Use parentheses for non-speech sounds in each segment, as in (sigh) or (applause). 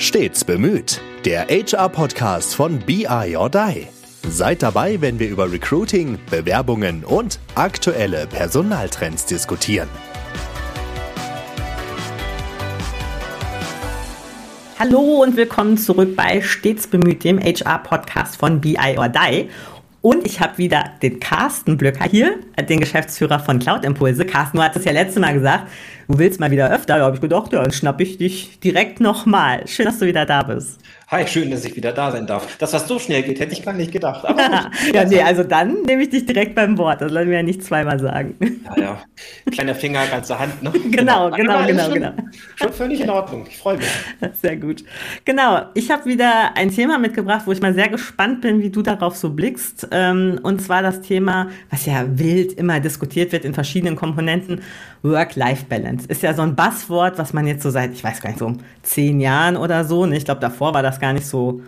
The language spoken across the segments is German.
Stets bemüht. Der HR-Podcast von BI or Die. Seid dabei, wenn wir über Recruiting, Bewerbungen und aktuelle Personaltrends diskutieren. Hallo und willkommen zurück bei Stets bemüht, dem HR-Podcast von BI or Die. Und ich habe wieder den Carsten Blöcker hier, den Geschäftsführer von Cloud Impulse. Carsten, du hattest ja letztes Mal gesagt, du willst mal wieder öfter. Da habe ich gedacht, ja, dann schnapp ich dich direkt nochmal. Schön, dass du wieder da bist. Hi, schön, dass ich wieder da sein darf. Dass das so schnell geht, hätte ich gar nicht gedacht. (laughs) ja, nee, also dann nehme ich dich direkt beim Wort. Das lassen wir ja nicht zweimal sagen. Ja, ja. Kleiner Finger, ganze Hand. Ne? (laughs) Genau, genau, genau, schon, genau. Schon völlig in Ordnung. Ich freue mich. (laughs) Sehr gut. Genau, ich habe wieder ein Thema mitgebracht, wo ich mal sehr gespannt bin, wie du darauf so blickst. Ähm, und zwar das Thema, was ja wild immer diskutiert wird in verschiedenen Komponenten, Work-Life-Balance. Ist ja so ein Buzzword, was man jetzt so seit, ich weiß gar nicht, so zehn Jahren oder so, ne? ich glaube, davor war das gar nicht so,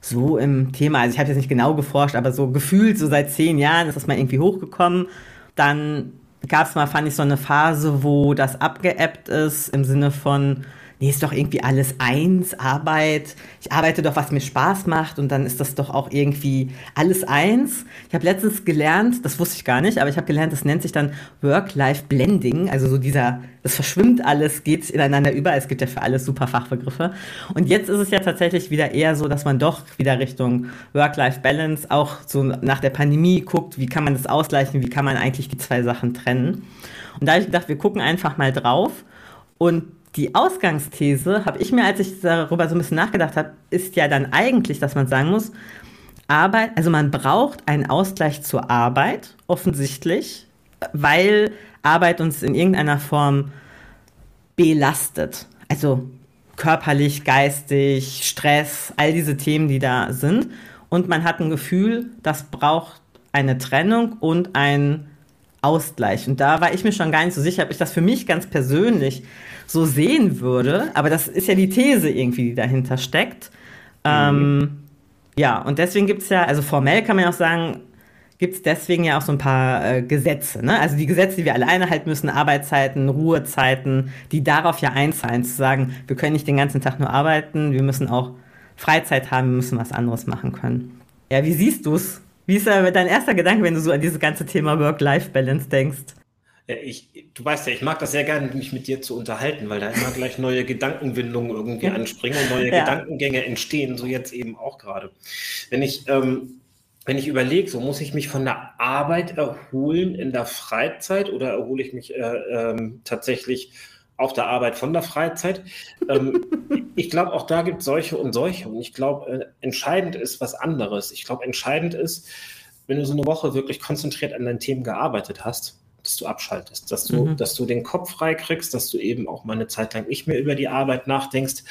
so im Thema. Also ich habe jetzt nicht genau geforscht, aber so gefühlt, so seit zehn Jahren ist das mal irgendwie hochgekommen. Dann gab es mal, fand ich, so eine Phase, wo das abgeebbt ist, im Sinne von, nee, ist doch irgendwie alles eins, Arbeit. Ich arbeite doch, was mir Spaß macht und dann ist das doch auch irgendwie alles eins. Ich habe letztens gelernt, das wusste ich gar nicht, aber ich habe gelernt, das nennt sich dann Work-Life-Blending. Also so dieser, das verschwimmt alles, geht ineinander über. Es gibt ja für alles super Fachbegriffe. Und jetzt ist es ja tatsächlich wieder eher so, dass man doch wieder Richtung Work-Life-Balance auch so nach der Pandemie guckt, wie kann man das ausgleichen, wie kann man eigentlich die zwei Sachen trennen. Und da habe ich gedacht, wir gucken einfach mal drauf. Und die Ausgangsthese, habe ich mir, als ich darüber so ein bisschen nachgedacht habe, ist ja dann eigentlich, dass man sagen muss, Arbeit, also man braucht einen Ausgleich zur Arbeit, offensichtlich, weil Arbeit uns in irgendeiner Form belastet. Also körperlich, geistig, Stress, all diese Themen, die da sind. Und man hat ein Gefühl, das braucht eine Trennung und ein Ausgleich. Und da war ich mir schon gar nicht so sicher, ob ich das für mich ganz persönlich so sehen würde. Aber das ist ja die These irgendwie, die dahinter steckt. Mhm. Ähm, ja, und deswegen gibt es ja, also formell kann man ja auch sagen, gibt es deswegen ja auch so ein paar äh, Gesetze. Ne? Also die Gesetze, die wir alle einhalten müssen, Arbeitszeiten, Ruhezeiten, die darauf ja einzahlen, zu sagen, wir können nicht den ganzen Tag nur arbeiten, wir müssen auch Freizeit haben, wir müssen was anderes machen können. Ja, wie siehst du es? Wie ist dein erster Gedanke, wenn du so an dieses ganze Thema Work-Life-Balance denkst? Ich, du weißt ja, ich mag das sehr gerne, mich mit dir zu unterhalten, weil da immer gleich neue Gedankenwindungen irgendwie anspringen und neue ja. Gedankengänge entstehen, so jetzt eben auch gerade. Wenn ich, ähm, wenn ich überlege, so muss ich mich von der Arbeit erholen in der Freizeit oder erhole ich mich äh, ähm, tatsächlich auf der Arbeit von der Freizeit? ähm, (laughs) ich glaube, auch da gibt es solche und solche. Und ich glaube, äh, entscheidend ist was anderes. Ich glaube, entscheidend ist, wenn du so eine Woche wirklich konzentriert an deinen Themen gearbeitet hast, dass du abschaltest, dass du, mhm. dass du den Kopf frei kriegst, dass du eben auch mal eine Zeit lang nicht mehr über die Arbeit nachdenkst.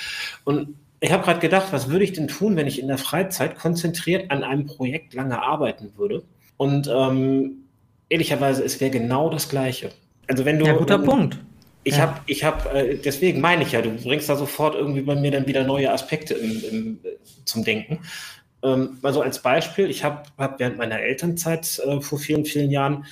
Und ich habe gerade gedacht, was würde ich denn tun, wenn ich in der Freizeit konzentriert an einem Projekt lange arbeiten würde? Und ähm, ehrlicherweise, es wäre genau das Gleiche. Also wenn du. Ja, guter um, Punkt. Ich ja. habe, ich habe, äh, deswegen meine ich ja, du bringst da sofort irgendwie bei mir dann wieder neue Aspekte im, im, zum Denken. Ähm, also als Beispiel, ich habe hab während meiner Elternzeit äh, vor vielen, vielen Jahren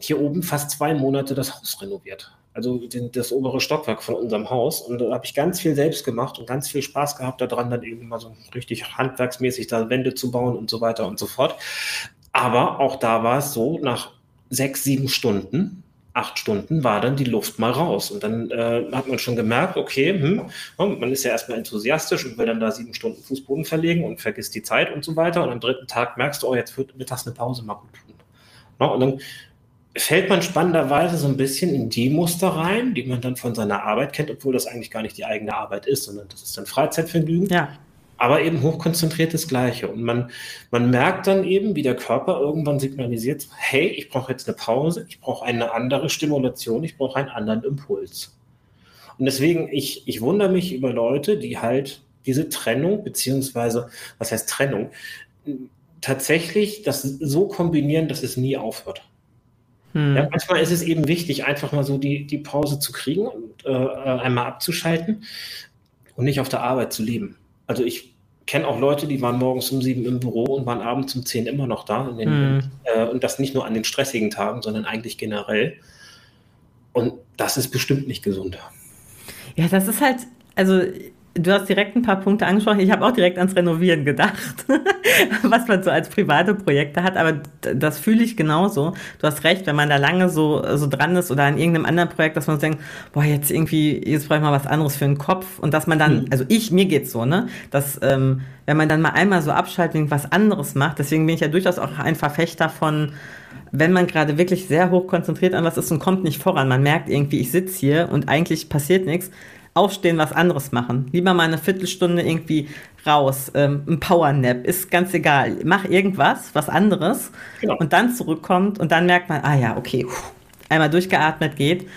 hier oben fast zwei Monate das Haus renoviert. Also den, das obere Stockwerk von unserem Haus. Und da habe ich ganz viel selbst gemacht und ganz viel Spaß gehabt daran, dann eben mal so richtig handwerksmäßig da Wände zu bauen und so weiter und so fort. Aber auch da war es so, nach sechs, sieben Stunden, acht Stunden war dann die Luft mal raus. Und dann äh, hat man schon gemerkt, okay, hm, man ist ja erstmal enthusiastisch und will dann da sieben Stunden Fußboden verlegen und vergisst die Zeit und so weiter. Und am dritten Tag merkst du, oh, jetzt wird mittags eine Pause mal gut tun. und dann fällt man spannenderweise so ein bisschen in die Muster rein, die man dann von seiner Arbeit kennt, obwohl das eigentlich gar nicht die eigene Arbeit ist, sondern das ist dann Freizeitvergnügen. Ja. Aber eben hochkonzentriert das Gleiche. Und man, man merkt dann eben, wie der Körper irgendwann signalisiert, hey, ich brauche jetzt eine Pause, ich brauche eine andere Stimulation, ich brauche einen anderen Impuls. Und deswegen, ich, ich wundere mich über Leute, die halt diese Trennung, beziehungsweise, was heißt Trennung, tatsächlich das so kombinieren, dass es nie aufhört. Hm. Ja, manchmal ist es eben wichtig, einfach mal so die, die Pause zu kriegen und äh, einmal abzuschalten und nicht auf der Arbeit zu leben. Also ich kenne auch Leute, die waren morgens um sieben im Büro und waren abends um zehn immer noch da. Den, hm. äh, und das nicht nur an den stressigen Tagen, sondern eigentlich generell. Und das ist bestimmt nicht gesund. Ja, das ist halt, also Du hast direkt ein paar Punkte angesprochen. Ich habe auch direkt ans Renovieren gedacht, (laughs) was man so als private Projekte hat. Aber das fühle ich genauso. Du hast recht, wenn man da lange so, so dran ist oder an irgendeinem anderen Projekt, dass man denkt, boah, jetzt irgendwie, jetzt brauche ich mal was anderes für den Kopf. Und dass man dann, mhm. also ich, mir geht's so, ne, dass, ähm, wenn man dann mal einmal so abschaltet und was anderes macht, deswegen bin ich ja durchaus auch ein Verfechter von, wenn man gerade wirklich sehr hoch konzentriert an was ist und kommt nicht voran, man merkt irgendwie, ich sitze hier und eigentlich passiert nichts, aufstehen, was anderes machen. Lieber mal eine Viertelstunde irgendwie raus, ähm, ein Powernap, ist ganz egal. Mach irgendwas, was anderes genau. und dann zurückkommt und dann merkt man, ah ja, okay, einmal durchgeatmet geht.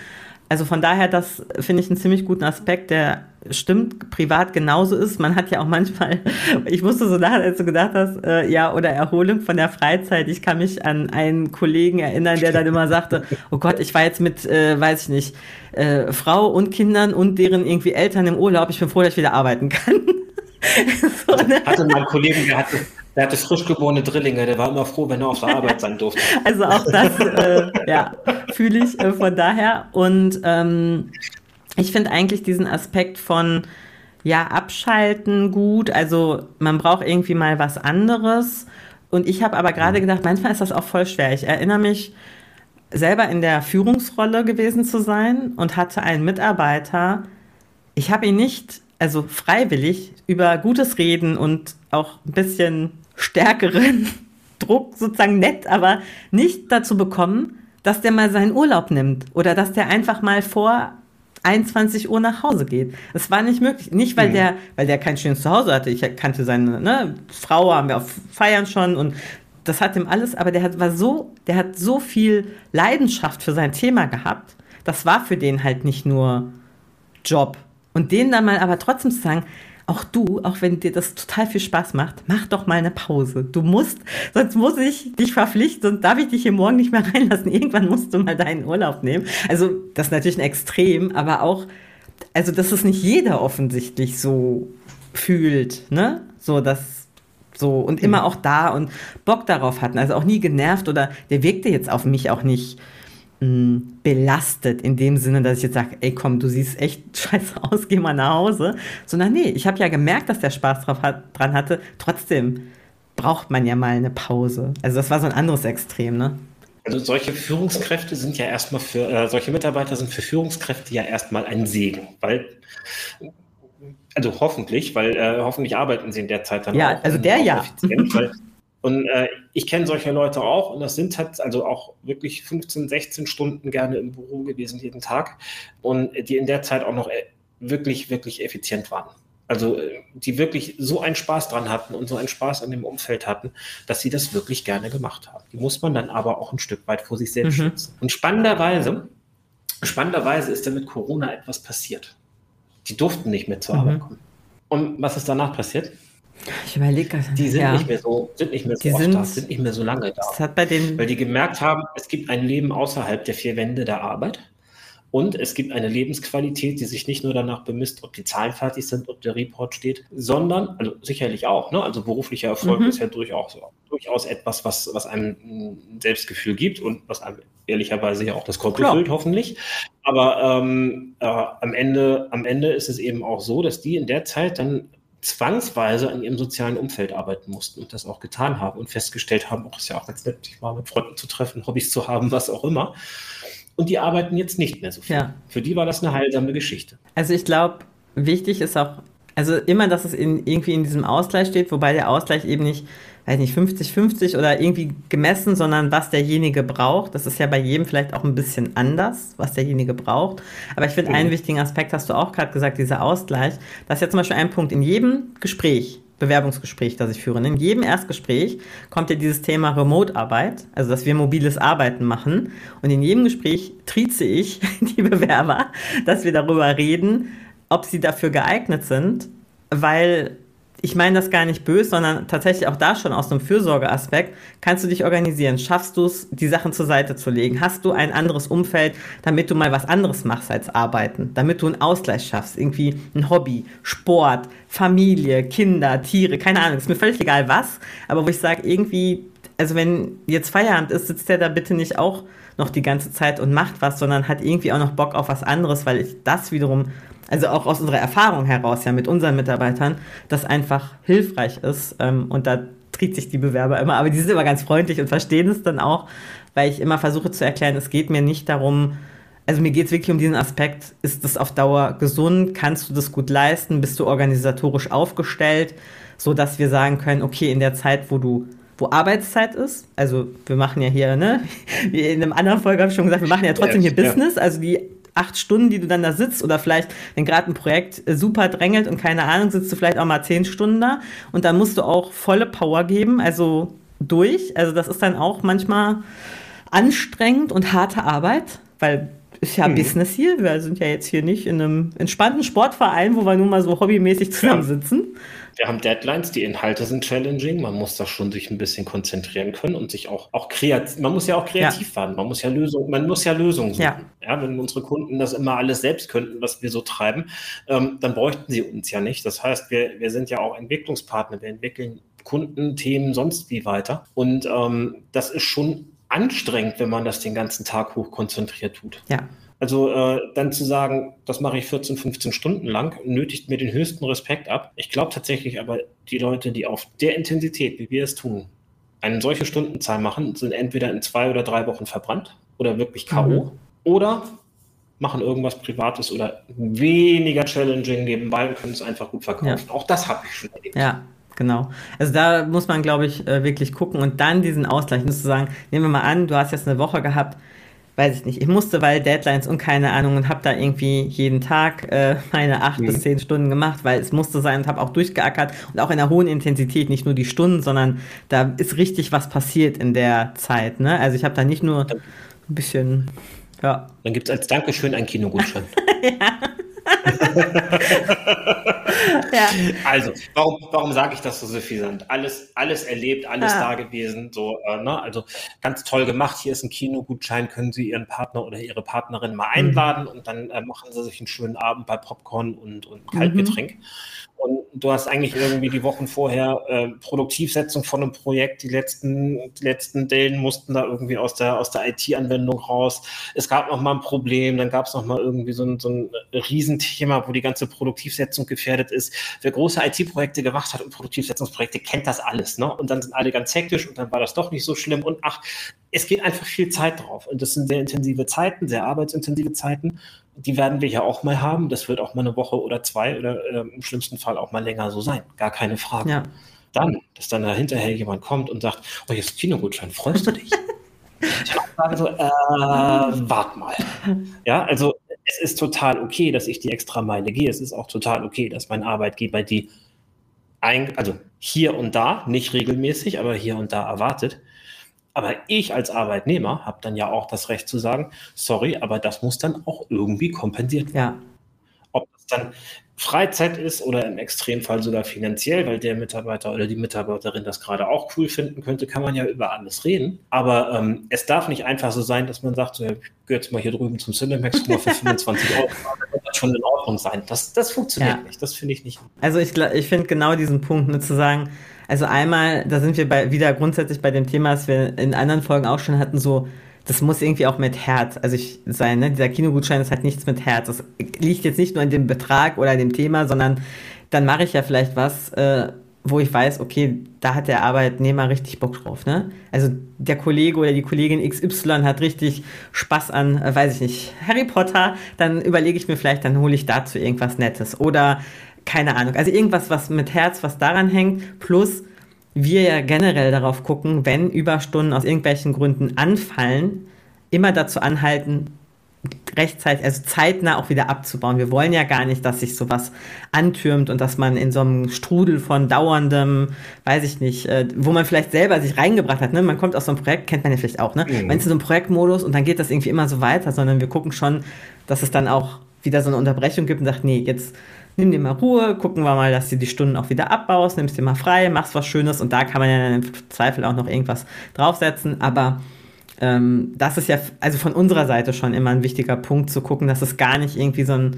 Also von daher, das finde ich einen ziemlich guten Aspekt, der stimmt, privat genauso ist. Man hat ja auch manchmal, (laughs) ich musste so lachen, als du gedacht hast, äh, ja, oder Erholung von der Freizeit. Ich kann mich an einen Kollegen erinnern, der dann immer sagte, (laughs) oh Gott, ich war jetzt mit, äh, weiß ich nicht, äh, Frau und Kindern und deren irgendwie Eltern im Urlaub. Ich bin froh, dass ich wieder arbeiten kann. (laughs) so, ne? Hatte mein Kollegen, der hatte, der hatte frisch geborene Drillinge, der war immer froh, wenn er auf der Arbeit sein durfte. (laughs) Also auch das, äh, ja, fühle ich äh, von daher. Und ähm, ich finde eigentlich diesen Aspekt von, ja, abschalten gut. Also man braucht irgendwie mal was anderes. Und ich habe aber gerade gedacht, manchmal ist das auch voll schwer. Ich erinnere mich, selber in der Führungsrolle gewesen zu sein und hatte einen Mitarbeiter. Ich habe ihn nicht, also freiwillig, über gutes Reden und auch ein bisschen stärkeren (laughs) Druck sozusagen nett, aber nicht dazu bekommen, dass der mal seinen Urlaub nimmt oder dass der einfach mal vor 21 Uhr nach Hause geht. Es war nicht möglich. Nicht, weil mhm. der, weil der kein schönes Zuhause hatte. Ich kannte seine ne, Frau, haben wir auf Feiern schon und das hat ihm alles, aber der hat, war so, der hat so viel Leidenschaft für sein Thema gehabt. Das war für den halt nicht nur Job. Und den dann mal aber trotzdem zu sagen, auch du, auch wenn dir das total viel Spaß macht, mach doch mal eine Pause. Du musst, sonst muss ich dich verpflichten und darf ich dich hier morgen nicht mehr (laughs) reinlassen. Irgendwann musst du mal deinen Urlaub nehmen. Also, das ist natürlich ein Extrem, aber auch, also, dass es nicht jeder offensichtlich so fühlt, ne? So, dass so und immer mhm. auch da und Bock darauf hatten. Also auch nie genervt oder der wirkte jetzt auf mich auch nicht belastet in dem Sinne, dass ich jetzt sage, ey komm, du siehst echt (laughs) scheiße aus, geh mal nach Hause. Sondern nee, ich habe ja gemerkt, dass der Spaß drauf hat, dran hatte. Trotzdem braucht man ja mal eine Pause. Also das war so ein anderes Extrem, ne? Also solche Führungskräfte sind ja erstmal für, äh, solche Mitarbeiter sind für Führungskräfte ja erstmal ein Segen, weil also hoffentlich, weil äh, hoffentlich arbeiten sie in der Zeit dann ja, auch. Also der ja. (laughs) Und äh, ich kenne solche Leute auch und das sind halt also auch wirklich 15, 16 Stunden gerne im Büro gewesen jeden Tag und die in der Zeit auch noch äh, wirklich, wirklich effizient waren. Also äh, die wirklich so einen Spaß dran hatten und so einen Spaß an dem Umfeld hatten, dass sie das wirklich gerne gemacht haben. Die muss man dann aber auch ein Stück weit vor sich selbst mhm. schützen. Und spannenderweise, spannenderweise ist da mit Corona etwas passiert. Die durften nicht mehr zur mhm. Arbeit kommen. Und was ist danach passiert? Ich überlege Die sind ja. nicht mehr so, sind nicht mehr so die sind, da, sind nicht mehr so lange da. Das hat bei denen weil die gemerkt haben, es gibt ein Leben außerhalb der vier Wände der Arbeit. Und es gibt eine Lebensqualität, die sich nicht nur danach bemisst, ob die Zahlen fertig sind, ob der Report steht, sondern, also sicherlich auch, ne? also beruflicher Erfolg mhm. ist ja durchaus, durchaus etwas, was, was einem ein Selbstgefühl gibt und was einem ehrlicherweise ja auch das Konto füllt, hoffentlich. Aber ähm, äh, am, Ende, am Ende ist es eben auch so, dass die in der Zeit dann zwangsweise an ihrem sozialen Umfeld arbeiten mussten und das auch getan haben und festgestellt haben, auch ist ja auch ganz nett, sich mal mit Freunden zu treffen, Hobbys zu haben, was auch immer und die arbeiten jetzt nicht mehr so viel. Ja. Für die war das eine heilsame Geschichte. Also ich glaube, wichtig ist auch, also immer, dass es in, irgendwie in diesem Ausgleich steht, wobei der Ausgleich eben nicht, weiß nicht, 50-50 oder irgendwie gemessen, sondern was derjenige braucht. Das ist ja bei jedem vielleicht auch ein bisschen anders, was derjenige braucht. Aber ich finde, mhm. einen wichtigen Aspekt hast du auch gerade gesagt, dieser Ausgleich. Das ist ja zum Beispiel ein Punkt in jedem Gespräch, Bewerbungsgespräch, das ich führe. In jedem Erstgespräch kommt ja dieses Thema Remote-Arbeit, also dass wir mobiles Arbeiten machen. Und in jedem Gespräch trieze ich (laughs) die Bewerber, dass wir darüber reden, ob sie dafür geeignet sind, weil ich meine das gar nicht böse, sondern tatsächlich auch da schon aus einem Fürsorgeaspekt, kannst du dich organisieren? Schaffst du es, die Sachen zur Seite zu legen? Hast du ein anderes Umfeld, damit du mal was anderes machst als arbeiten? Damit du einen Ausgleich schaffst? Irgendwie ein Hobby, Sport, Familie, Kinder, Tiere, keine Ahnung, ist mir völlig egal was, aber wo ich sage, irgendwie, also wenn jetzt Feierabend ist, sitzt der da bitte nicht auch noch die ganze Zeit und macht was, sondern hat irgendwie auch noch Bock auf was anderes, weil ich das wiederum also auch aus unserer Erfahrung heraus ja mit unseren Mitarbeitern, das einfach hilfreich ist. Ähm, und da tritt sich die Bewerber immer, aber die sind immer ganz freundlich und verstehen es dann auch, weil ich immer versuche zu erklären, es geht mir nicht darum, also mir geht es wirklich um diesen Aspekt, ist das auf Dauer gesund, kannst du das gut leisten, bist du organisatorisch aufgestellt, so dass wir sagen können, okay, in der Zeit, wo du wo Arbeitszeit ist, also wir machen ja hier, ne, (laughs) wie in einem anderen Folge habe ich schon gesagt, wir machen ja trotzdem hier Business, also die acht Stunden, die du dann da sitzt oder vielleicht, wenn gerade ein Projekt äh, super drängelt und keine Ahnung, sitzt du vielleicht auch mal zehn Stunden da und dann musst du auch volle Power geben, also durch. Also das ist dann auch manchmal anstrengend und harte Arbeit, weil ist ja mhm. Business hier. Wir sind ja jetzt hier nicht in einem entspannten Sportverein, wo wir nur mal so hobbymäßig zusammensitzen. Ja. Wir haben Deadlines, die Inhalte sind challenging. Man muss da schon sich ein bisschen konzentrieren können und sich auch, auch kreativ, man muss ja auch kreativ ja. werden. Man muss ja Lösungen, man muss ja Lösungen suchen. Ja. ja. wenn unsere Kunden das immer alles selbst könnten, was wir so treiben, ähm, dann bräuchten sie uns ja nicht. Das heißt, wir, wir sind ja auch Entwicklungspartner. Wir entwickeln Kundenthemen sonst wie weiter. Und ähm, das ist schon anstrengend, wenn man das den ganzen Tag hoch konzentriert tut. Ja. Also äh, dann zu sagen, das mache ich 14, 15 Stunden lang, nötigt mir den höchsten Respekt ab. Ich glaube tatsächlich aber, die Leute, die auf der Intensität, wie wir es tun, eine solche Stundenzahl machen, sind entweder in zwei oder drei Wochen verbrannt oder wirklich K.O. Mhm. oder machen irgendwas Privates oder weniger challenging nebenbei und können es einfach gut verkaufen. Ja. Auch das habe ich schon erlebt. Ja, Genau. Also da muss man, glaube ich, äh, wirklich gucken und dann diesen Ausgleich, zu sagen, nehmen wir mal an, du hast jetzt eine Woche gehabt, weiß ich nicht, ich musste, weil Deadlines und keine Ahnung und habe da irgendwie jeden Tag äh, meine acht mhm. bis zehn Stunden gemacht, weil es musste sein und habe auch durchgeackert und auch in einer hohen Intensität, nicht nur die Stunden, sondern da ist richtig was passiert in der Zeit. Ne? Also ich habe da nicht nur ein bisschen, ja. Dann gibt es als Dankeschön einen Kinogutschein. (laughs) (laughs) ja. (laughs) ja. Also, warum, warum sage ich das so suffisant? Alles, alles erlebt, alles ah. da gewesen. So, äh, ne? Also ganz toll gemacht. Hier ist ein Kinogutschein, können Sie Ihren Partner oder Ihre Partnerin mal mhm. einladen mhm. und dann äh, machen Sie sich einen schönen Abend bei Popcorn und, und Kaltgetränk. Mhm. Und du hast eigentlich irgendwie die Wochen vorher äh, Produktivsetzung von einem Projekt. Die letzten, die letzten Dellen mussten da irgendwie aus der, aus der IT-Anwendung raus. Es gab noch mal ein Problem, dann gab es noch mal irgendwie so ein, so ein Riesenthema, wo die ganze Produktivsetzung gefährdet ist. Wer große IT-Projekte gemacht hat und Produktivsetzungsprojekte, kennt das alles. Ne? Und dann sind alle ganz hektisch und dann war das doch nicht so schlimm. Und ach, es geht einfach viel Zeit drauf. Und das sind sehr intensive Zeiten, sehr arbeitsintensive Zeiten die werden wir ja auch mal haben. Das wird auch mal eine Woche oder zwei oder äh, im schlimmsten Fall auch mal länger so sein. Gar keine Frage. Ja. Dann, dass dann da hinterher jemand kommt und sagt, oh, hier ist Kinogutschein, freust du dich? (laughs) ich sage so, äh, wart mal. Ja, also es ist total okay, dass ich die extra Meile gehe. Es ist auch total okay, dass mein Arbeitgeber die ein, also hier und da, nicht regelmäßig, aber hier und da erwartet. Aber ich als Arbeitnehmer habe dann ja auch das Recht zu sagen, sorry, aber das muss dann auch irgendwie kompensiert werden. Ja. Ob das dann Freizeit ist oder im Extremfall sogar finanziell, weil der Mitarbeiter oder die Mitarbeiterin das gerade auch cool finden könnte, kann man ja über alles reden. Aber ähm, es darf nicht einfach so sein, dass man sagt, so, ich gehe jetzt mal hier drüben zum Cinemax mal für (laughs) 25 Euro, wird schon in Ordnung sein. Das, das funktioniert ja. nicht, das finde ich nicht. Also ich, ich finde genau diesen Punkt, ne, zu sagen, also einmal, da sind wir bei, wieder grundsätzlich bei dem Thema, das wir in anderen Folgen auch schon hatten, so, das muss irgendwie auch mit Herz, also ich sein, ne? Dieser Kinogutschein ist halt nichts mit Herz. Das liegt jetzt nicht nur in dem Betrag oder dem Thema, sondern dann mache ich ja vielleicht was, äh, wo ich weiß, okay, da hat der Arbeitnehmer richtig Bock drauf, ne? Also der Kollege oder die Kollegin XY hat richtig Spaß an, äh, weiß ich nicht, Harry Potter, dann überlege ich mir vielleicht, dann hole ich dazu irgendwas Nettes. Oder keine Ahnung. Also irgendwas, was mit Herz, was daran hängt, plus wir ja generell darauf gucken, wenn Überstunden aus irgendwelchen Gründen anfallen, immer dazu anhalten, rechtzeitig, also zeitnah auch wieder abzubauen. Wir wollen ja gar nicht, dass sich sowas antürmt und dass man in so einem Strudel von dauerndem, weiß ich nicht, äh, wo man vielleicht selber sich reingebracht hat. Ne? Man kommt aus so einem Projekt, kennt man ja vielleicht auch, ne? Mhm. Man ist in so einem Projektmodus und dann geht das irgendwie immer so weiter, sondern wir gucken schon, dass es dann auch wieder so eine Unterbrechung gibt und sagt, nee, jetzt nimm dir mal Ruhe, gucken wir mal, dass du die Stunden auch wieder abbaust, nimmst dir mal frei, machst was Schönes und da kann man ja im Zweifel auch noch irgendwas draufsetzen. Aber ähm, das ist ja also von unserer Seite schon immer ein wichtiger Punkt zu gucken, dass es gar nicht irgendwie so ein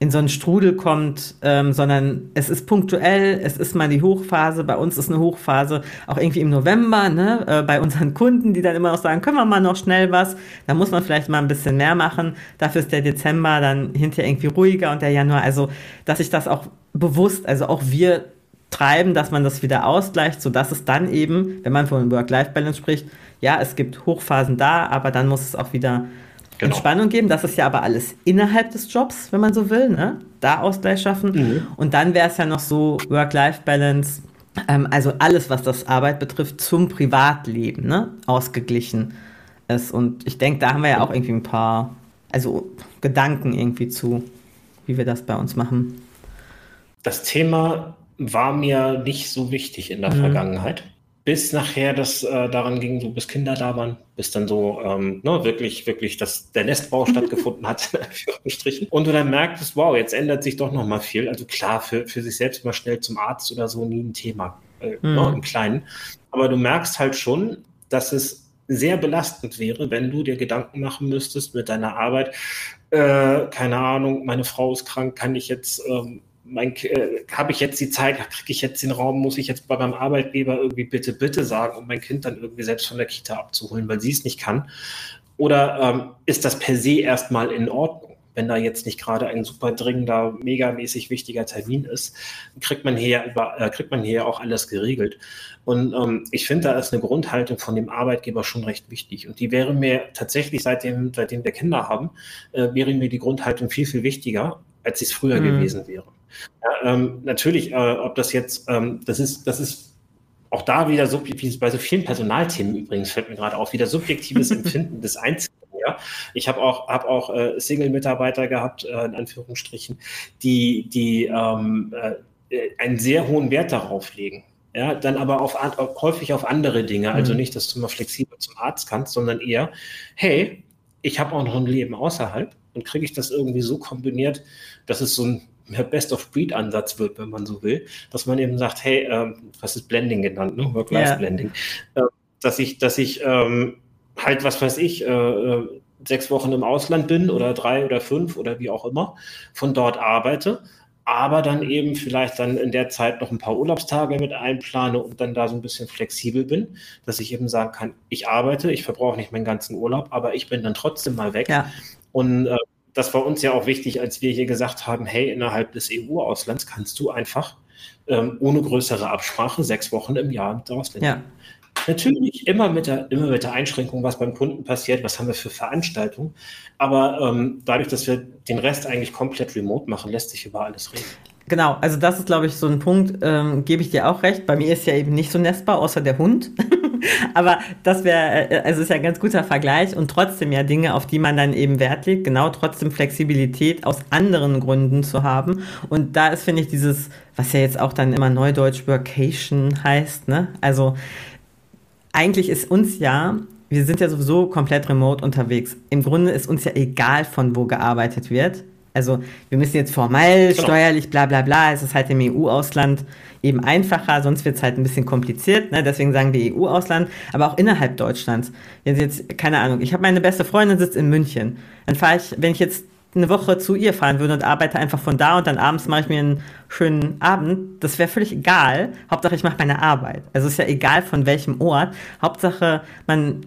in so einen Strudel kommt, ähm, sondern es ist punktuell, es ist mal die Hochphase, bei uns ist eine Hochphase auch irgendwie im November, ne, äh, bei unseren Kunden, die dann immer noch sagen, können wir mal noch schnell was, da muss man vielleicht mal ein bisschen mehr machen, dafür ist der Dezember dann hinterher irgendwie ruhiger und der Januar, also dass ich das auch bewusst, also auch wir treiben, dass man das wieder ausgleicht, sodass es dann eben, wenn man von Work-Life-Balance spricht, ja, es gibt Hochphasen da, aber dann muss es auch wieder genau. Entspannung geben. Das ist ja aber alles innerhalb des Jobs, wenn man so will, ne? Da Ausgleich schaffen. Mhm. Und dann wäre es ja noch so Work-Life-Balance, ähm, also alles, was das Arbeit betrifft, zum Privatleben, ne? Ausgeglichen ist. Und ich denke, da haben wir ja auch irgendwie ein paar, also Gedanken irgendwie zu, wie wir das bei uns machen. Das Thema war mir nicht so wichtig in der mhm. Vergangenheit bis nachher das äh, daran ging, so bis Kinder da waren, bis dann so ähm, ne, wirklich, wirklich, dass der Nestbau (laughs) stattgefunden hat. (laughs) Und du dann merkst, wow, jetzt ändert sich doch noch mal viel. Also klar, für, für sich selbst mal schnell zum Arzt oder so nie ein Thema äh, mhm. ne, im Kleinen. Aber du merkst halt schon, dass es sehr belastend wäre, wenn du dir Gedanken machen müsstest mit deiner Arbeit. Äh, keine Ahnung, meine Frau ist krank, kann ich jetzt ähm, mein, äh, habe ich jetzt die Zeit, kriege ich jetzt den Raum, muss ich jetzt bei meinem Arbeitgeber irgendwie bitte, bitte sagen, um mein Kind dann irgendwie selbst von der Kita abzuholen, weil sie es nicht kann? Oder ähm, ist das per se erstmal in Ordnung? Wenn da jetzt nicht gerade ein super dringender, megamäßig wichtiger Termin ist, kriegt man hier, über, äh, kriegt man hier auch alles geregelt. Und ähm, ich finde, da ist eine Grundhaltung von dem Arbeitgeber schon recht wichtig. Und die wäre mir tatsächlich, seitdem, seitdem wir Kinder haben, äh, wäre mir die Grundhaltung viel, viel wichtiger, als sie es früher mhm. gewesen wäre. Ja, ähm, natürlich, äh, ob das jetzt, ähm, das ist, das ist auch da wieder so, wie bei so vielen Personalthemen übrigens, fällt mir gerade auf, wieder subjektives (laughs) Empfinden des Einzelnen. Ja? Ich habe auch, hab auch äh, Single-Mitarbeiter gehabt, äh, in Anführungsstrichen, die, die ähm, äh, einen sehr hohen Wert darauf legen. Ja, dann aber auf, auf, häufig auf andere Dinge. Also mhm. nicht, dass du mal flexibel zum Arzt kannst, sondern eher, hey, ich habe auch noch ein Leben außerhalb und kriege ich das irgendwie so kombiniert, dass es so ein Best-of-Breed-Ansatz wird, wenn man so will, dass man eben sagt, hey, ähm, was ist Blending genannt, ne? Work-Life-Blending, ja. äh, dass ich, dass ich ähm, halt, was weiß ich, äh, äh, sechs Wochen im Ausland bin oder drei oder fünf oder wie auch immer, von dort arbeite, aber dann eben vielleicht dann in der Zeit noch ein paar Urlaubstage mit einplane und dann da so ein bisschen flexibel bin, dass ich eben sagen kann, ich arbeite, ich verbrauche nicht meinen ganzen Urlaub, aber ich bin dann trotzdem mal weg. Ja. Und äh, das war uns ja auch wichtig, als wir hier gesagt haben, hey, innerhalb des EU-Auslands kannst du einfach ähm, ohne größere Absprache sechs Wochen im Jahr mit Ausländern. Ja. Natürlich immer mit, der, immer mit der Einschränkung, was beim Kunden passiert, was haben wir für Veranstaltungen. Aber ähm, dadurch, dass wir den Rest eigentlich komplett remote machen, lässt sich über alles reden. Genau, also das ist, glaube ich, so ein Punkt, ähm, gebe ich dir auch recht. Bei mir ist ja eben nicht so nestbar, außer der Hund. (laughs) (laughs) Aber das wäre, äh, also ist ja ein ganz guter Vergleich und trotzdem ja Dinge, auf die man dann eben Wert legt, genau trotzdem Flexibilität aus anderen Gründen zu haben. Und da ist, finde ich, dieses, was ja jetzt auch dann immer Neudeutsch Workation heißt, ne? Also eigentlich ist uns ja wir sind ja sowieso komplett remote unterwegs. Im Grunde ist uns ja egal, von wo gearbeitet wird. Also wir müssen jetzt formell, genau. steuerlich, bla bla bla, es ist halt im EU-Ausland eben einfacher, sonst wird es halt ein bisschen kompliziert, ne? deswegen sagen wir EU-Ausland, aber auch innerhalb Deutschlands. Jetzt, jetzt keine Ahnung, ich habe meine beste Freundin sitzt in München, dann fahre ich, wenn ich jetzt eine Woche zu ihr fahren würde und arbeite einfach von da und dann abends mache ich mir einen schönen Abend, das wäre völlig egal. Hauptsache, ich mache meine Arbeit. Also ist ja egal von welchem Ort. Hauptsache, man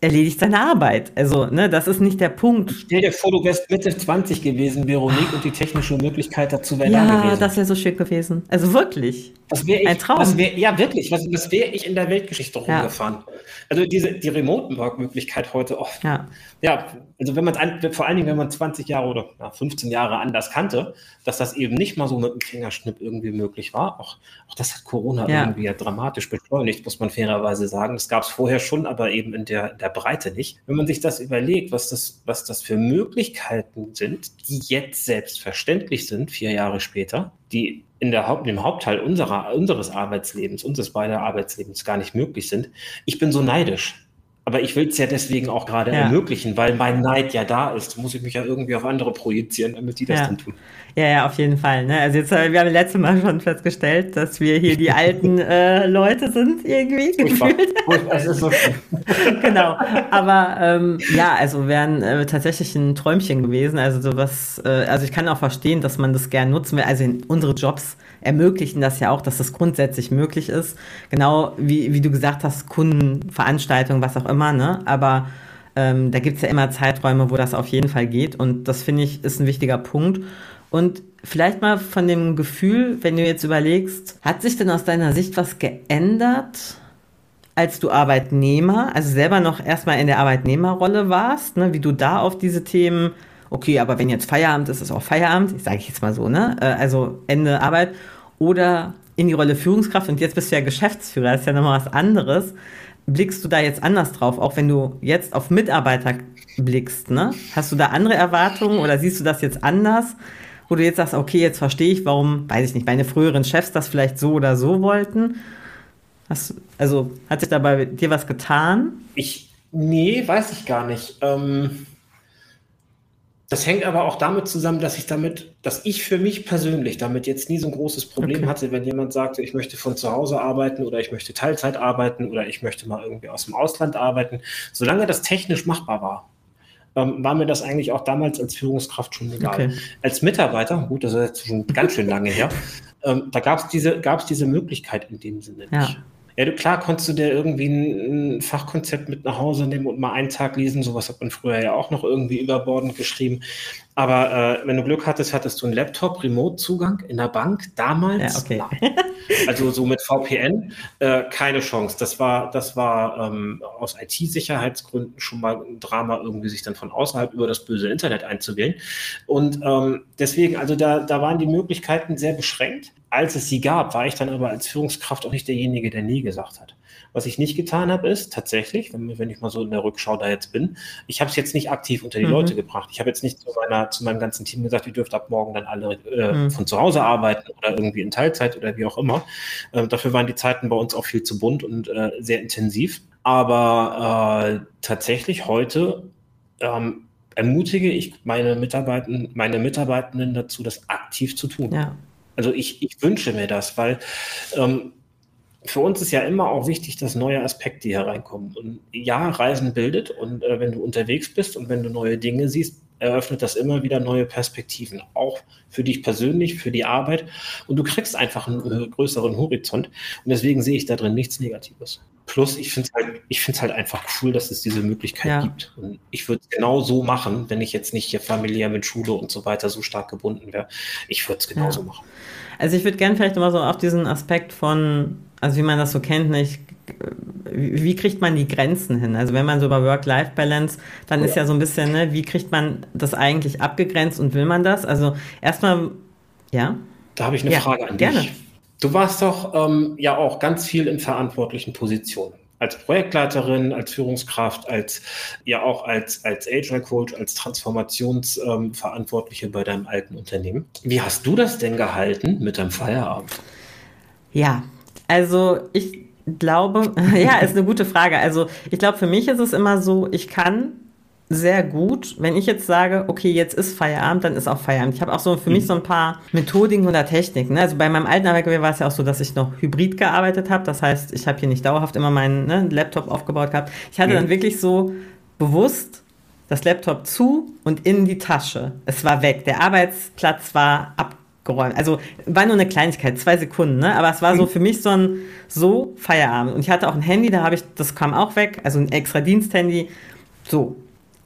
erledigt seine Arbeit. Also, ne, das ist nicht der Punkt. Stell dir vor, du wärst Mitte 20 gewesen, Veronique, und die technische Möglichkeit dazu wäre ja, da gewesen. Ja, das wäre so schön gewesen. Also wirklich. Was wäre ich? Ein Traum. Was wär, ja, wirklich. Was, was wäre ich in der Weltgeschichte ja. rumgefahren? Also diese, die Remote-Work-Möglichkeit heute oft. Ja. ja, also wenn man es vor allen Dingen, wenn man 20 Jahre oder ja, 15 Jahre anders kannte, dass das eben nicht mal so mit einem Fingerschnipp irgendwie möglich war. Auch, auch das hat Corona ja. irgendwie ja dramatisch beschleunigt, muss man fairerweise sagen. Das gab es vorher schon, aber eben in der, in der Breite nicht. Wenn man sich das überlegt, was das, was das für Möglichkeiten sind, die jetzt selbstverständlich sind, vier Jahre später, die in der Haupt, im Hauptteil unserer, unseres Arbeitslebens, unseres beider Arbeitslebens gar nicht möglich sind. Ich bin so neidisch Aber ich will es ja deswegen auch gerade ja. ermöglichen, weil mein Neid ja da ist. Muss ich mich ja irgendwie auf andere projizieren, damit die das ja. dann tun. Ja, ja, auf jeden Fall. Ne? Also jetzt, äh, wir haben letztes Mal schon festgestellt, dass wir hier die alten (laughs) äh, Leute sind irgendwie gefühlt. es ist so (laughs) genau. Aber ähm, ja, also wären äh, tatsächlich ein Träumchen gewesen. Also sowas, äh, also ich kann auch verstehen, dass man das gern nutzen will. Also in unsere Jobs ermöglichen das ja auch, dass das grundsätzlich möglich ist. Genau wie, wie du gesagt hast, Kundenveranstaltungen, was auch immer, ne? Aber ähm, da gibt es ja immer Zeiträume, wo das auf jeden Fall geht. Und das finde ich ist ein wichtiger Punkt. Und vielleicht mal von dem Gefühl, wenn du jetzt überlegst, hat sich denn aus deiner Sicht was geändert, als du Arbeitnehmer, also selber noch erstmal in der Arbeitnehmerrolle warst, ne, wie du da auf diese Themen, okay, aber wenn jetzt Feierabend ist, ist auch Feierabend, sage ich jetzt mal so, ne? Äh, also Ende Arbeit, oder in die Rolle Führungskraft und jetzt bist du ja Geschäftsführer, das ist ja nochmal was anderes. Blickst du da jetzt anders drauf, auch wenn du jetzt auf Mitarbeiter blickst, ne? Hast du da andere Erwartungen oder siehst du das jetzt anders? wo du jetzt sagst, okay, jetzt verstehe ich, warum, weiß ich nicht, meine früheren Chefs das vielleicht so oder so wollten? Hast, also hat sich da bei dir was getan? Ich, nee, weiß ich gar nicht. Ähm, das hängt aber auch damit zusammen, dass ich damit, dass ich für mich persönlich damit jetzt nie so ein großes Problem okay. hatte, wenn jemand sagte, ich möchte von zu Hause arbeiten oder ich möchte Teilzeit arbeiten oder ich möchte mal irgendwie aus dem Ausland arbeiten. Solange das technisch machbar war, ähm, war mir das eigentlich auch damals als Führungskraft schon egal. Okay. Als Mitarbeiter, gut, das ist jetzt schon ganz schön lange her, (laughs) ähm, da gab es diese, diese Möglichkeit in dem Sinne ja. nicht. Ja, du, klar konntest du dir irgendwie ein, ein, Fachkonzept mit nach Hause nehmen und mal einen Tag lesen. Sowas hat man früher ja auch noch irgendwie überbordend geschrieben. Aber äh, wenn du Glück hattest, hattest du einen Laptop, Remote-Zugang in der Bank damals. Ja, okay. also so mit VPN, äh, keine Chance. Das war, das war ähm, aus IT-Sicherheitsgründen schon mal ein Drama, irgendwie sich dann von außerhalb über das böse Internet einzuwählen. Und ähm, deswegen, also da, da waren die Möglichkeiten sehr beschränkt. Als es sie gab, war ich dann aber als Führungskraft auch nicht derjenige, der nie gesagt hat. Was ich nicht getan habe, ist tatsächlich, wenn, wenn, ich mal so in der Rückschau da jetzt bin, ich habe es jetzt nicht aktiv unter die mhm. Leute gebracht. Ich habe jetzt nicht zu, meiner, zu meinem ganzen Team gesagt, ihr dürft ab morgen dann alle äh, mhm. von zu Hause arbeiten oder irgendwie in Teilzeit oder wie auch immer. Äh, dafür waren die Zeiten bei uns auch viel zu bunt und äh, sehr intensiv. Aber äh, tatsächlich heute ähm, ermutige ich meine Mitarbeitenden, meine Mitarbeitenden dazu, das aktiv zu tun. Ja. Also ich, ich wünsche mir das, weil ähm, für uns ist ja immer auch wichtig, dass neue Aspekte hier reinkommen. Und ja, Reisen bildet und äh, wenn du unterwegs bist und wenn du neue Dinge siehst, eröffnet das immer wieder neue Perspektiven, auch für dich persönlich, für die Arbeit. Und du kriegst einfach einen äh, größeren Horizont. Und deswegen sehe ich da drin nichts Negatives. Plus, ich finde es halt, halt einfach cool, dass es diese Möglichkeit ja. gibt. Und ich würde es genau so machen, wenn ich jetzt nicht hier familiär mit Schule und so weiter so stark gebunden wäre. Ich würde es genauso ja. machen. Also ich würde gerne vielleicht mal so auf diesen Aspekt von, also wie man das so kennt, nicht, wie kriegt man die Grenzen hin? Also wenn man so über Work-Life-Balance, dann ja. ist ja so ein bisschen, ne, wie kriegt man das eigentlich abgegrenzt und will man das? Also erstmal, ja. Da habe ich eine Frage an gerne. Du warst doch ähm, ja auch ganz viel in verantwortlichen Positionen als Projektleiterin, als Führungskraft, als ja auch als, als Agile Coach, als Transformationsverantwortliche ähm, bei deinem alten Unternehmen. Wie hast du das denn gehalten mit deinem Feierabend? Ja, also ich glaube, (laughs) ja, ist eine gute Frage. Also ich glaube, für mich ist es immer so, ich kann sehr gut. Wenn ich jetzt sage, okay, jetzt ist Feierabend, dann ist auch Feierabend. Ich habe auch so für mhm. mich so ein paar Methodiken oder Techniken. Ne? Also bei meinem alten Arbeitgeber war es ja auch so, dass ich noch hybrid gearbeitet habe. Das heißt, ich habe hier nicht dauerhaft immer meinen ne, Laptop aufgebaut gehabt. Ich hatte mhm. dann wirklich so bewusst das Laptop zu und in die Tasche. Es war weg. Der Arbeitsplatz war abgeräumt. Also war nur eine Kleinigkeit, zwei Sekunden, ne? Aber es war so mhm. für mich so ein so Feierabend. Und ich hatte auch ein Handy, da habe ich, das kam auch weg, also ein extra Diensthandy. So,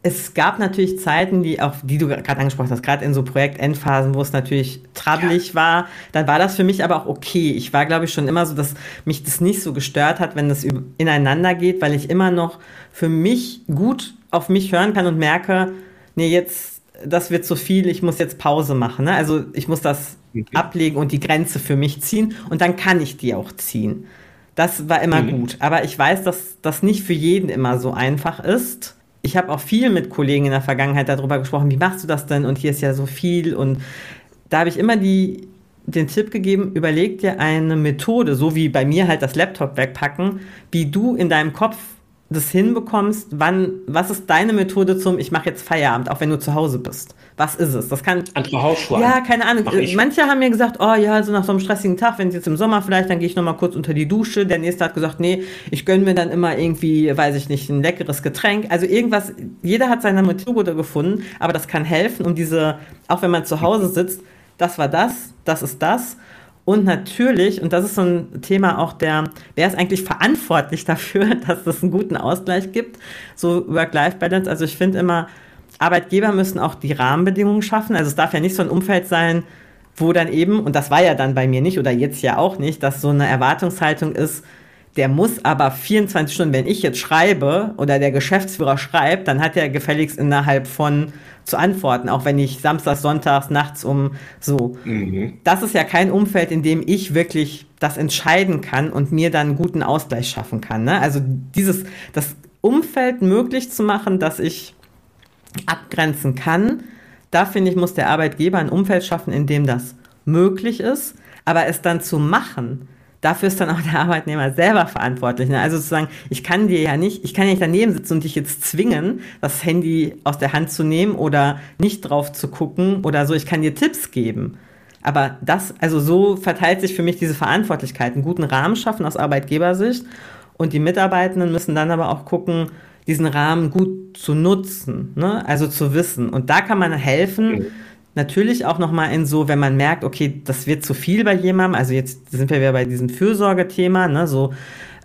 es gab natürlich Zeiten, die auch, die du gerade angesprochen hast, gerade in so Projektendphasen, wo es natürlich trabbelig ja. war, dann war das für mich aber auch okay. Ich war, glaube ich, schon immer so, dass mich das nicht so gestört hat, wenn das ineinander geht, weil ich immer noch für mich gut auf mich hören kann und merke, nee, jetzt, das wird zu viel, ich muss jetzt Pause machen. Ne? Also ich muss das okay. ablegen und die Grenze für mich ziehen und dann kann ich die auch ziehen. Das war immer mhm. gut. Aber ich weiß, dass das nicht für jeden immer so einfach ist ich habe auch viel mit Kollegen in der Vergangenheit darüber gesprochen, wie machst du das denn? Und hier ist ja so viel. Und da habe ich immer die, den Tipp gegeben, überleg dir eine Methode, so wie bei mir halt das Laptop wegpacken, wie du in deinem Kopf das hinbekommst, wann, was ist deine Methode zum, ich mache jetzt Feierabend, auch wenn du zu Hause bist? Was ist es? Das kann. Andere Hausschuhe. Ja, keine Ahnung. Manche haben mir gesagt, oh ja, so nach so einem stressigen Tag, wenn es jetzt im Sommer vielleicht, dann gehe ich nochmal kurz unter die Dusche. Der nächste hat gesagt, nee, ich gönne mir dann immer irgendwie, weiß ich nicht, ein leckeres Getränk. Also irgendwas, jeder hat seine Methode gefunden, aber das kann helfen, um diese, auch wenn man zu Hause sitzt, das war das, das ist das. Und natürlich, und das ist so ein Thema auch der, wer ist eigentlich verantwortlich dafür, (laughs) dass es einen guten Ausgleich gibt, so Work-Life-Balance. Also ich finde immer, Arbeitgeber müssen auch die Rahmenbedingungen schaffen. Also es darf ja nicht so ein Umfeld sein, wo dann eben, und das war ja dann bei mir nicht oder jetzt ja auch nicht, dass so eine Erwartungshaltung ist, der muss aber 24 Stunden, wenn ich jetzt schreibe oder der Geschäftsführer schreibt, dann hat er gefälligst innerhalb von zu antworten, auch wenn ich samstags, sonntags, nachts um so. Mhm. Das ist ja kein Umfeld, in dem ich wirklich das entscheiden kann und mir dann einen guten Ausgleich schaffen kann. Ne? Also dieses, das Umfeld möglich zu machen, dass ich abgrenzen kann, da finde ich, muss der Arbeitgeber ein Umfeld schaffen, in dem das möglich ist, aber es dann zu machen, dafür ist dann auch der Arbeitnehmer selber verantwortlich. Ne? Also sozusagen, ich kann dir ja nicht, ich kann ja nicht daneben sitzen und dich jetzt zwingen, das Handy aus der Hand zu nehmen oder nicht drauf zu gucken oder so. Ich kann dir Tipps geben. Aber das, also so verteilt sich für mich diese Verantwortlichkeit, einen guten Rahmen schaffen aus Arbeitgebersicht und die Mitarbeitenden müssen dann aber auch gucken, diesen Rahmen gut zu nutzen, ne? also zu wissen. Und da kann man helfen, mhm Natürlich auch nochmal in so, wenn man merkt, okay, das wird zu viel bei jemandem, also jetzt sind wir wieder bei diesem Fürsorgethema, ne, so,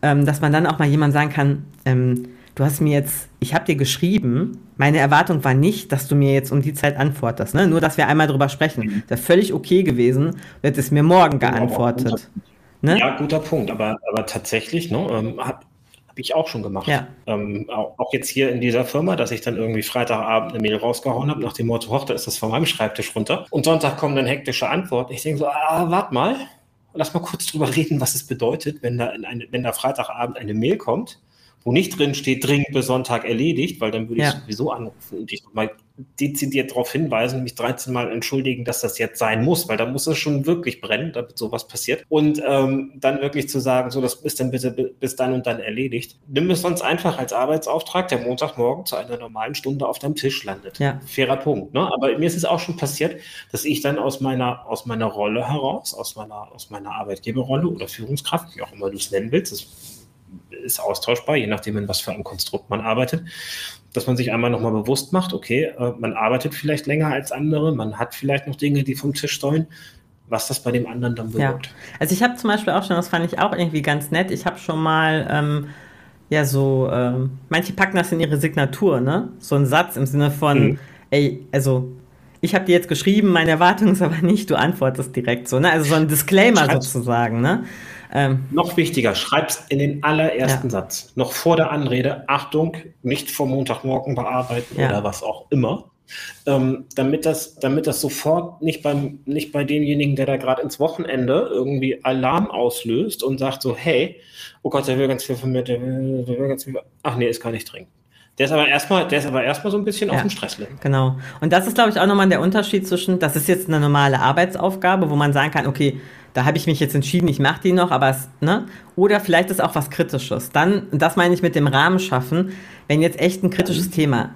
ähm, dass man dann auch mal jemand sagen kann, ähm, du hast mir jetzt, ich habe dir geschrieben, meine Erwartung war nicht, dass du mir jetzt um die Zeit antwortest, ne? nur dass wir einmal drüber sprechen. Mhm. Wäre völlig okay gewesen, wird es mir morgen geantwortet. Ne? Ja, guter Punkt, aber, aber tatsächlich, ne, ähm, hab, habe ich auch schon gemacht. Ja. Ähm, auch, jetzt hier in dieser Firma, dass ich dann irgendwie Freitagabend eine Mail rausgehauen habe, nach dem Motto, hoch, da ist das von meinem Schreibtisch runter. Und Sonntag kommen dann hektische Antworten. Ich denke so, ah, warte mal, lass mal kurz drüber reden, was es bedeutet, wenn da, eine, wenn da Freitagabend eine Mail kommt wo nicht drin steht, dringend bis Sonntag erledigt, weil dann würde ja. ich sowieso anrufen und dich nochmal dezidiert darauf hinweisen, mich 13 Mal entschuldigen, dass das jetzt sein muss, weil da muss es schon wirklich brennen, damit sowas passiert. Und ähm, dann wirklich zu sagen, so, das ist dann bitte bis dann und dann erledigt. Nimm es sonst einfach als Arbeitsauftrag, der Montagmorgen zu einer normalen Stunde auf deinem Tisch landet. Ja. Fairer Punkt. Ne? Aber mir ist es auch schon passiert, dass ich dann aus meiner, aus meiner Rolle heraus, aus meiner, aus meiner Arbeitgeberrolle oder Führungskraft, wie auch immer du es nennen willst, das ist austauschbar, je nachdem, in was für einem Konstrukt man arbeitet, dass man sich einmal nochmal bewusst macht, okay, äh, man arbeitet vielleicht länger als andere, man hat vielleicht noch Dinge, die vom Tisch sollen, was das bei dem anderen dann bewirkt. Ja. Also ich habe zum Beispiel auch schon, das fand ich auch irgendwie ganz nett, ich habe schon mal, ähm, ja so, ähm, manche packen das in ihre Signatur, ne? So ein Satz im Sinne von, mhm. ey, also ich habe dir jetzt geschrieben, meine Erwartung ist aber nicht, du antwortest direkt so, ne? Also so ein Disclaimer Schreib's. sozusagen, ne? Ähm, Noch wichtiger, schreib's in den allerersten ja. Satz. Noch vor der Anrede, Achtung, nicht vor Montagmorgen bearbeiten ja. oder was auch immer. Ähm, damit, das, damit das sofort nicht, beim, nicht bei demjenigen, der da gerade ins Wochenende irgendwie Alarm auslöst und sagt so, hey, oh Gott, der will ganz viel von mir, der will, der will ganz viel. Ach nee, ist gar nicht dringend. Der ist aber erstmal, der ist aber erstmal so ein bisschen ja, auf dem Stresslevel. Genau. Und das ist, glaube ich, auch nochmal der Unterschied zwischen, das ist jetzt eine normale Arbeitsaufgabe, wo man sagen kann, okay, da habe ich mich jetzt entschieden, ich mache die noch, aber es, ne? Oder vielleicht ist auch was Kritisches. Dann, das meine ich mit dem Rahmen schaffen, wenn jetzt echt ein kritisches Thema,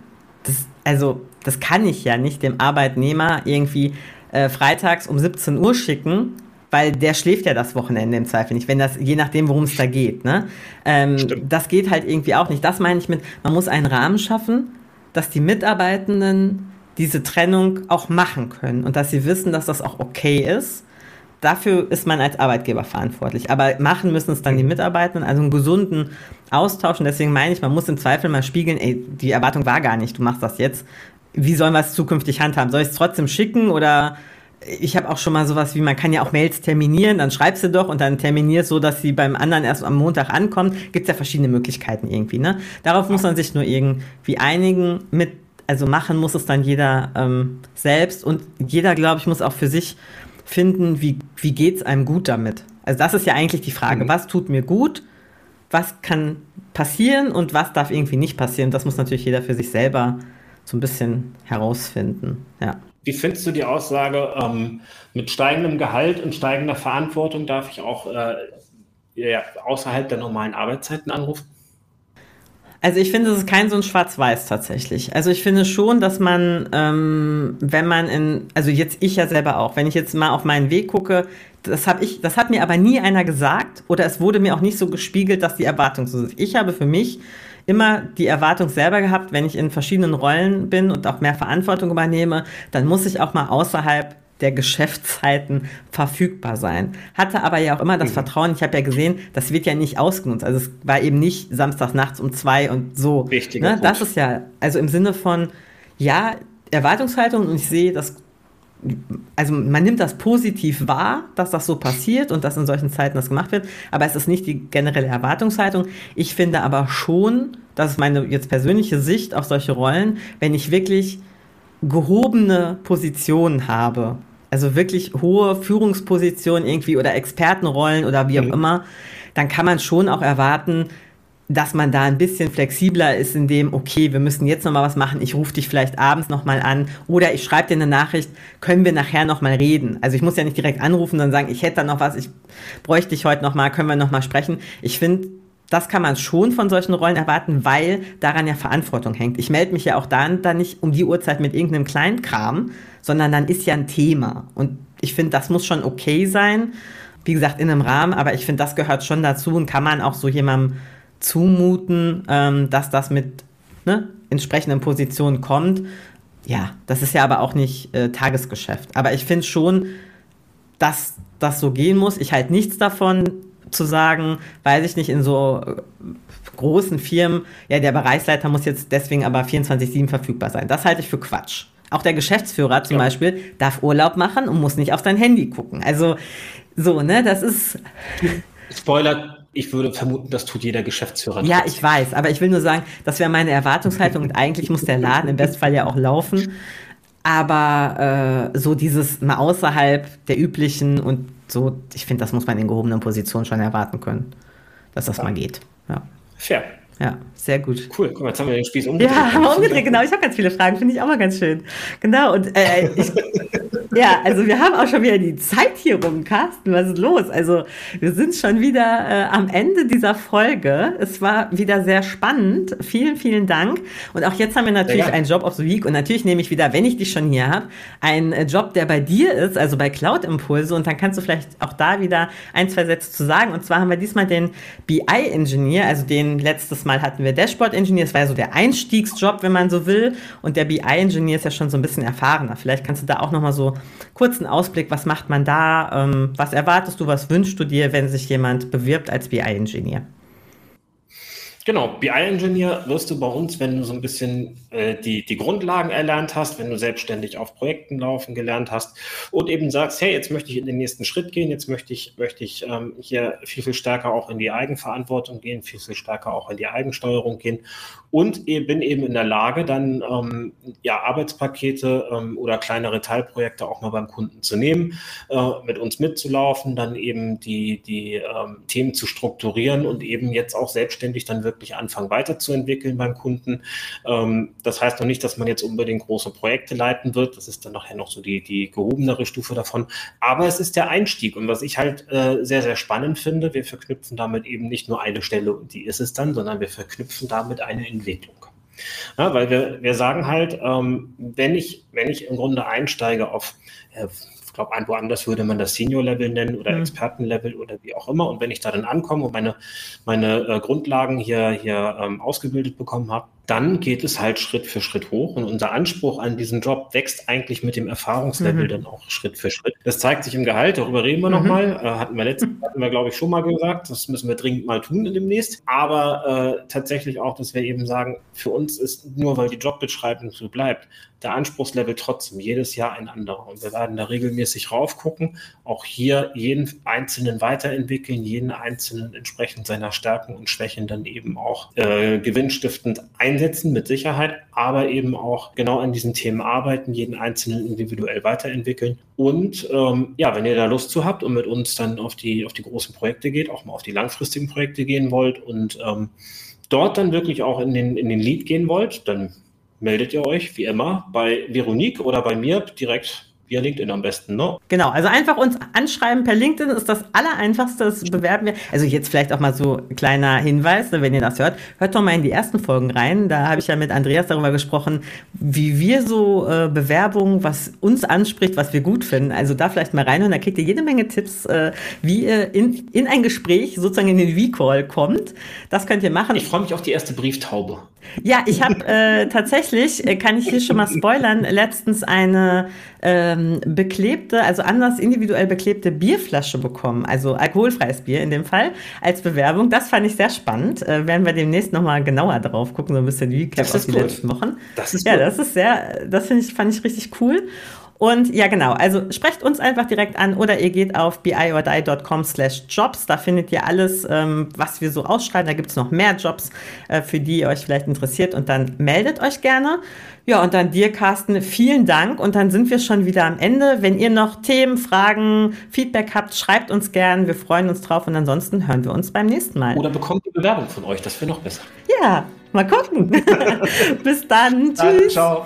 das, also, das kann ich ja nicht dem Arbeitnehmer irgendwie äh, freitags um 17 Uhr schicken, weil der schläft ja das Wochenende im Zweifel nicht, wenn das, je nachdem, worum es da geht. Ne? Ähm, das geht halt irgendwie auch nicht. Das meine ich mit, man muss einen Rahmen schaffen, dass die Mitarbeitenden diese Trennung auch machen können und dass sie wissen, dass das auch okay ist dafür ist man als Arbeitgeber verantwortlich. Aber machen müssen es dann die Mitarbeitenden, also einen gesunden Austausch. Und deswegen meine ich, man muss im Zweifel mal spiegeln, ey, die Erwartung war gar nicht, du machst das jetzt. Wie sollen wir es zukünftig handhaben? Soll ich es trotzdem schicken oder ich habe auch schon mal sowas wie, man kann ja auch Mails terminieren, dann schreibst du doch und dann terminierst so, dass sie beim anderen erst am Montag ankommt. Gibt es ja verschiedene Möglichkeiten irgendwie. Ne? Darauf muss man sich nur irgendwie einigen. Mit, also machen muss es dann jeder ähm, selbst und jeder, glaube ich, muss auch für sich finden, wie, wie geht es einem gut damit? Also das ist ja eigentlich die Frage, mhm. was tut mir gut, was kann passieren und was darf irgendwie nicht passieren. Das muss natürlich jeder für sich selber so ein bisschen herausfinden. Ja. Wie findest du die Aussage, ähm, mit steigendem Gehalt und steigender Verantwortung darf ich auch äh, ja, außerhalb der normalen Arbeitszeiten anrufen? Also ich finde, es ist kein so ein Schwarz-Weiß tatsächlich. Also ich finde schon, dass man, ähm, wenn man in, also jetzt ich ja selber auch, wenn ich jetzt mal auf meinen Weg gucke, das habe ich, das hat mir aber nie einer gesagt oder es wurde mir auch nicht so gespiegelt, dass die Erwartung so ist. Ich habe für mich immer die Erwartung selber gehabt, wenn ich in verschiedenen Rollen bin und auch mehr Verantwortung übernehme, dann muss ich auch mal außerhalb der Geschäftszeiten verfügbar sein. Hatte aber ja auch immer das mhm. Vertrauen, ich habe ja gesehen, das wird ja nicht ausgenutzt. Also es war eben nicht samstags nachts um zwei und so. Wichtig. Ne? Das ist ja, also im Sinne von, ja, Erwartungshaltung und ich sehe das also man nimmt das positiv wahr, dass das so passiert und dass in solchen Zeiten das gemacht wird, aber es ist nicht die generelle Erwartungshaltung. Ich finde aber schon, das ist meine jetzt persönliche Sicht auf solche Rollen, wenn ich wirklich gehobene Positionen habe, also wirklich hohe Führungspositionen irgendwie oder Expertenrollen oder wie auch mhm. immer, dann kann man schon auch erwarten, dass man da ein bisschen flexibler ist in dem, okay, wir müssen jetzt noch mal was machen, ich rufe dich vielleicht abends noch mal an oder ich schreibe dir eine Nachricht, können wir nachher noch mal reden. Also ich muss ja nicht direkt anrufen und sagen, ich hätte da noch was, ich bräuchte dich heute noch mal, können wir noch mal sprechen. Ich finde, das kann man schon von solchen Rollen erwarten, weil daran ja Verantwortung hängt. Ich melde mich ja auch dann, dann nicht um die Uhrzeit mit irgendeinem Kleinkram, sondern dann ist ja ein Thema. Und ich finde, das muss schon okay sein. Wie gesagt, in einem Rahmen, aber ich finde, das gehört schon dazu und kann man auch so jemandem zumuten, ähm, dass das mit ne, entsprechenden Positionen kommt. Ja, das ist ja aber auch nicht äh, Tagesgeschäft. Aber ich finde schon, dass das so gehen muss. Ich halte nichts davon, zu sagen, weiß ich nicht, in so äh, großen Firmen, ja, der Bereichsleiter muss jetzt deswegen aber 24-7 verfügbar sein. Das halte ich für Quatsch. Auch der Geschäftsführer zum ja. Beispiel darf Urlaub machen und muss nicht auf sein Handy gucken. Also so, ne, das ist. Spoiler, ich würde vermuten, das tut jeder Geschäftsführer. Ja, ich weiß, aber ich will nur sagen, das wäre meine Erwartungshaltung und eigentlich muss der Laden im Bestfall ja auch laufen. Aber äh, so dieses mal außerhalb der üblichen und so, ich finde, das muss man in gehobenen Positionen schon erwarten können, dass das ja. mal geht. Ja. Fair. Ja, sehr gut. Cool, guck mal, jetzt haben wir den Spieß umgedreht. Ja, haben wir umgedreht, genau. Ich habe ganz viele Fragen, finde ich auch mal ganz schön. Genau, und äh, ich, (laughs) ja, also wir haben auch schon wieder die Zeit hier rum, Carsten. Was ist los? Also wir sind schon wieder äh, am Ende dieser Folge. Es war wieder sehr spannend. Vielen, vielen Dank. Und auch jetzt haben wir natürlich ja, einen Job of the Week. Und natürlich nehme ich wieder, wenn ich dich schon hier habe, einen äh, Job, der bei dir ist, also bei Cloud Impulse. Und dann kannst du vielleicht auch da wieder ein, zwei Sätze zu sagen. Und zwar haben wir diesmal den BI-Engineer, also den letztes Mal Mal hatten wir Dashboard Engineer, das war ja so der Einstiegsjob, wenn man so will. Und der BI Engineer ist ja schon so ein bisschen erfahrener. Vielleicht kannst du da auch nochmal so kurzen Ausblick, was macht man da? Ähm, was erwartest du, was wünschst du dir, wenn sich jemand bewirbt als BI Engineer? Genau, BI-Engineer wirst du bei uns, wenn du so ein bisschen äh, die, die Grundlagen erlernt hast, wenn du selbstständig auf Projekten laufen gelernt hast und eben sagst, hey, jetzt möchte ich in den nächsten Schritt gehen, jetzt möchte ich, möchte ich ähm, hier viel, viel stärker auch in die Eigenverantwortung gehen, viel, viel stärker auch in die Eigensteuerung gehen und bin eben in der Lage, dann ähm, ja, Arbeitspakete ähm, oder kleinere Teilprojekte auch mal beim Kunden zu nehmen, äh, mit uns mitzulaufen, dann eben die, die ähm, Themen zu strukturieren und eben jetzt auch selbstständig dann wirklich anfangen weiterzuentwickeln beim Kunden. Ähm, das heißt noch nicht, dass man jetzt unbedingt große Projekte leiten wird. Das ist dann nachher noch so die, die gehobenere Stufe davon. Aber es ist der Einstieg. Und was ich halt äh, sehr, sehr spannend finde, wir verknüpfen damit eben nicht nur eine Stelle und die ist es dann, sondern wir verknüpfen damit eine Entwicklung. Ja, weil wir, wir sagen halt, ähm, wenn, ich, wenn ich im Grunde einsteige auf, äh, ich glaube, woanders würde man das Senior-Level nennen oder mhm. Experten-Level oder wie auch immer. Und wenn ich da dann ankomme und meine, meine äh, Grundlagen hier, hier ähm, ausgebildet bekommen habe, dann geht es halt Schritt für Schritt hoch und unser Anspruch an diesen Job wächst eigentlich mit dem Erfahrungslevel mhm. dann auch Schritt für Schritt. Das zeigt sich im Gehalt, darüber reden wir mhm. nochmal. Äh, hatten wir letztes hatten wir, glaube ich, schon mal gesagt. Das müssen wir dringend mal tun demnächst. Aber äh, tatsächlich auch, dass wir eben sagen, für uns ist nur, weil die Jobbeschreibung so bleibt, der Anspruchslevel trotzdem jedes Jahr ein anderer. Und wir werden da regelmäßig raufgucken, auch hier jeden Einzelnen weiterentwickeln, jeden Einzelnen entsprechend seiner Stärken und Schwächen dann eben auch äh, gewinnstiftend einsetzen einsetzen, mit Sicherheit, aber eben auch genau an diesen Themen arbeiten, jeden Einzelnen individuell weiterentwickeln. Und ähm, ja, wenn ihr da Lust zu habt und mit uns dann auf die, auf die großen Projekte geht, auch mal auf die langfristigen Projekte gehen wollt und ähm, dort dann wirklich auch in den, in den Lead gehen wollt, dann meldet ihr euch wie immer bei Veronique oder bei mir direkt via LinkedIn am besten, ne? Genau, also einfach uns anschreiben per LinkedIn ist das allereinfachste, das bewerben wir. Also jetzt vielleicht auch mal so ein kleiner Hinweis, ne, wenn ihr das hört, hört doch mal in die ersten Folgen rein. Da habe ich ja mit Andreas darüber gesprochen, wie wir so äh, Bewerbungen, was uns anspricht, was wir gut finden. Also da vielleicht mal rein und da kriegt ihr jede Menge Tipps, äh, wie ihr in, in ein Gespräch sozusagen in den V-Call kommt. Das könnt ihr machen. Ich freue mich auf die erste Brieftaube. Ja, ich habe äh, tatsächlich, äh, kann ich hier schon mal spoilern, letztens eine ähm, beklebte, also anders individuell beklebte Bierflasche bekommen, also alkoholfreies Bier in dem Fall, als Bewerbung. Das fand ich sehr spannend. Äh, werden wir demnächst nochmal genauer drauf gucken, so ein bisschen wie auf die gut. letzten Wochen. Das ist ja, gut. das ist sehr, das finde ich, fand ich richtig cool. Und ja, genau. Also sprecht uns einfach direkt an oder ihr geht auf biordie.com slash jobs. Da findet ihr alles, ähm, was wir so ausschreiben. Da gibt es noch mehr Jobs, äh, für die ihr euch vielleicht interessiert. Und dann meldet euch gerne. Ja, und dann dir, Carsten, vielen Dank. Und dann sind wir schon wieder am Ende. Wenn ihr noch Themen, Fragen, Feedback habt, schreibt uns gern. Wir freuen uns drauf. Und ansonsten hören wir uns beim nächsten Mal. Oder bekommt die Bewerbung von euch. Das wäre noch besser. Ja, mal gucken. (laughs) Bis dann. Dann, Tschüss. ciao.